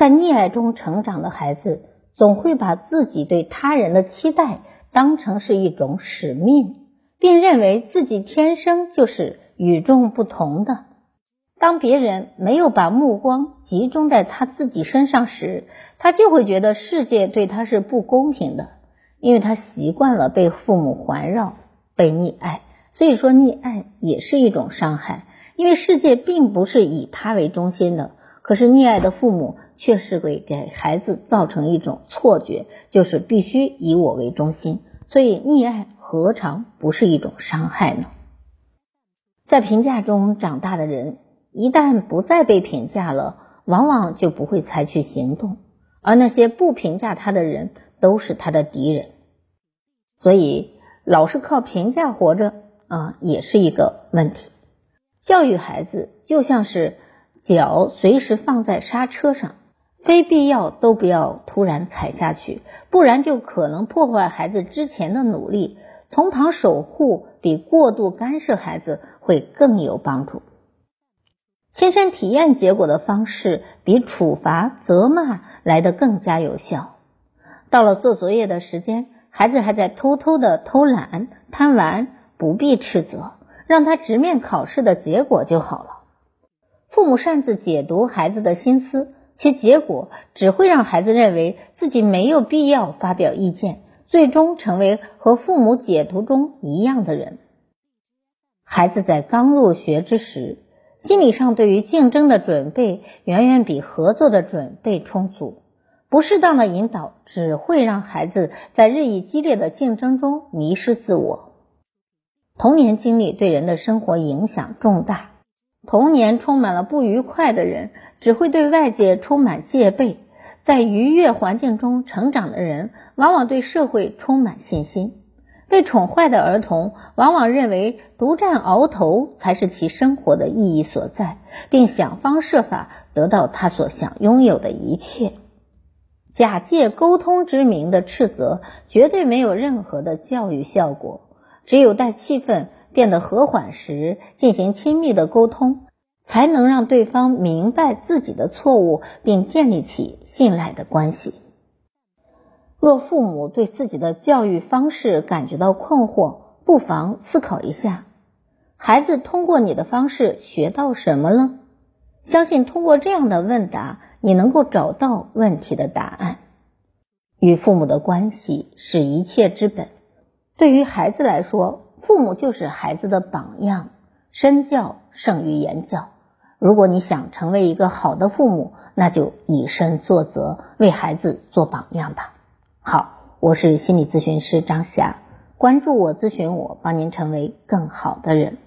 在溺爱中成长的孩子，总会把自己对他人的期待当成是一种使命，并认为自己天生就是与众不同的。当别人没有把目光集中在他自己身上时，他就会觉得世界对他是不公平的，因为他习惯了被父母环绕、被溺爱。所以说，溺爱也是一种伤害，因为世界并不是以他为中心的。可是，溺爱的父母却是会给孩子造成一种错觉，就是必须以我为中心。所以，溺爱何尝不是一种伤害呢？在评价中长大的人，一旦不再被评价了，往往就不会采取行动，而那些不评价他的人，都是他的敌人。所以，老是靠评价活着。啊，也是一个问题。教育孩子就像是脚随时放在刹车上，非必要都不要突然踩下去，不然就可能破坏孩子之前的努力。从旁守护比过度干涉孩子会更有帮助。亲身体验结果的方式比处罚责骂来的更加有效。到了做作业的时间，孩子还在偷偷的偷懒贪玩。不必斥责，让他直面考试的结果就好了。父母擅自解读孩子的心思，其结果只会让孩子认为自己没有必要发表意见，最终成为和父母解读中一样的人。孩子在刚入学之时，心理上对于竞争的准备远远比合作的准备充足。不适当的引导只会让孩子在日益激烈的竞争中迷失自我。童年经历对人的生活影响重大。童年充满了不愉快的人，只会对外界充满戒备；在愉悦环境中成长的人，往往对社会充满信心。被宠坏的儿童，往往认为独占鳌头才是其生活的意义所在，并想方设法得到他所想拥有的一切。假借沟通之名的斥责，绝对没有任何的教育效果。只有待气氛变得和缓时，进行亲密的沟通，才能让对方明白自己的错误，并建立起信赖的关系。若父母对自己的教育方式感觉到困惑，不妨思考一下：孩子通过你的方式学到什么了？相信通过这样的问答，你能够找到问题的答案。与父母的关系是一切之本。对于孩子来说，父母就是孩子的榜样，身教胜于言教。如果你想成为一个好的父母，那就以身作则，为孩子做榜样吧。好，我是心理咨询师张霞，关注我，咨询我，帮您成为更好的人。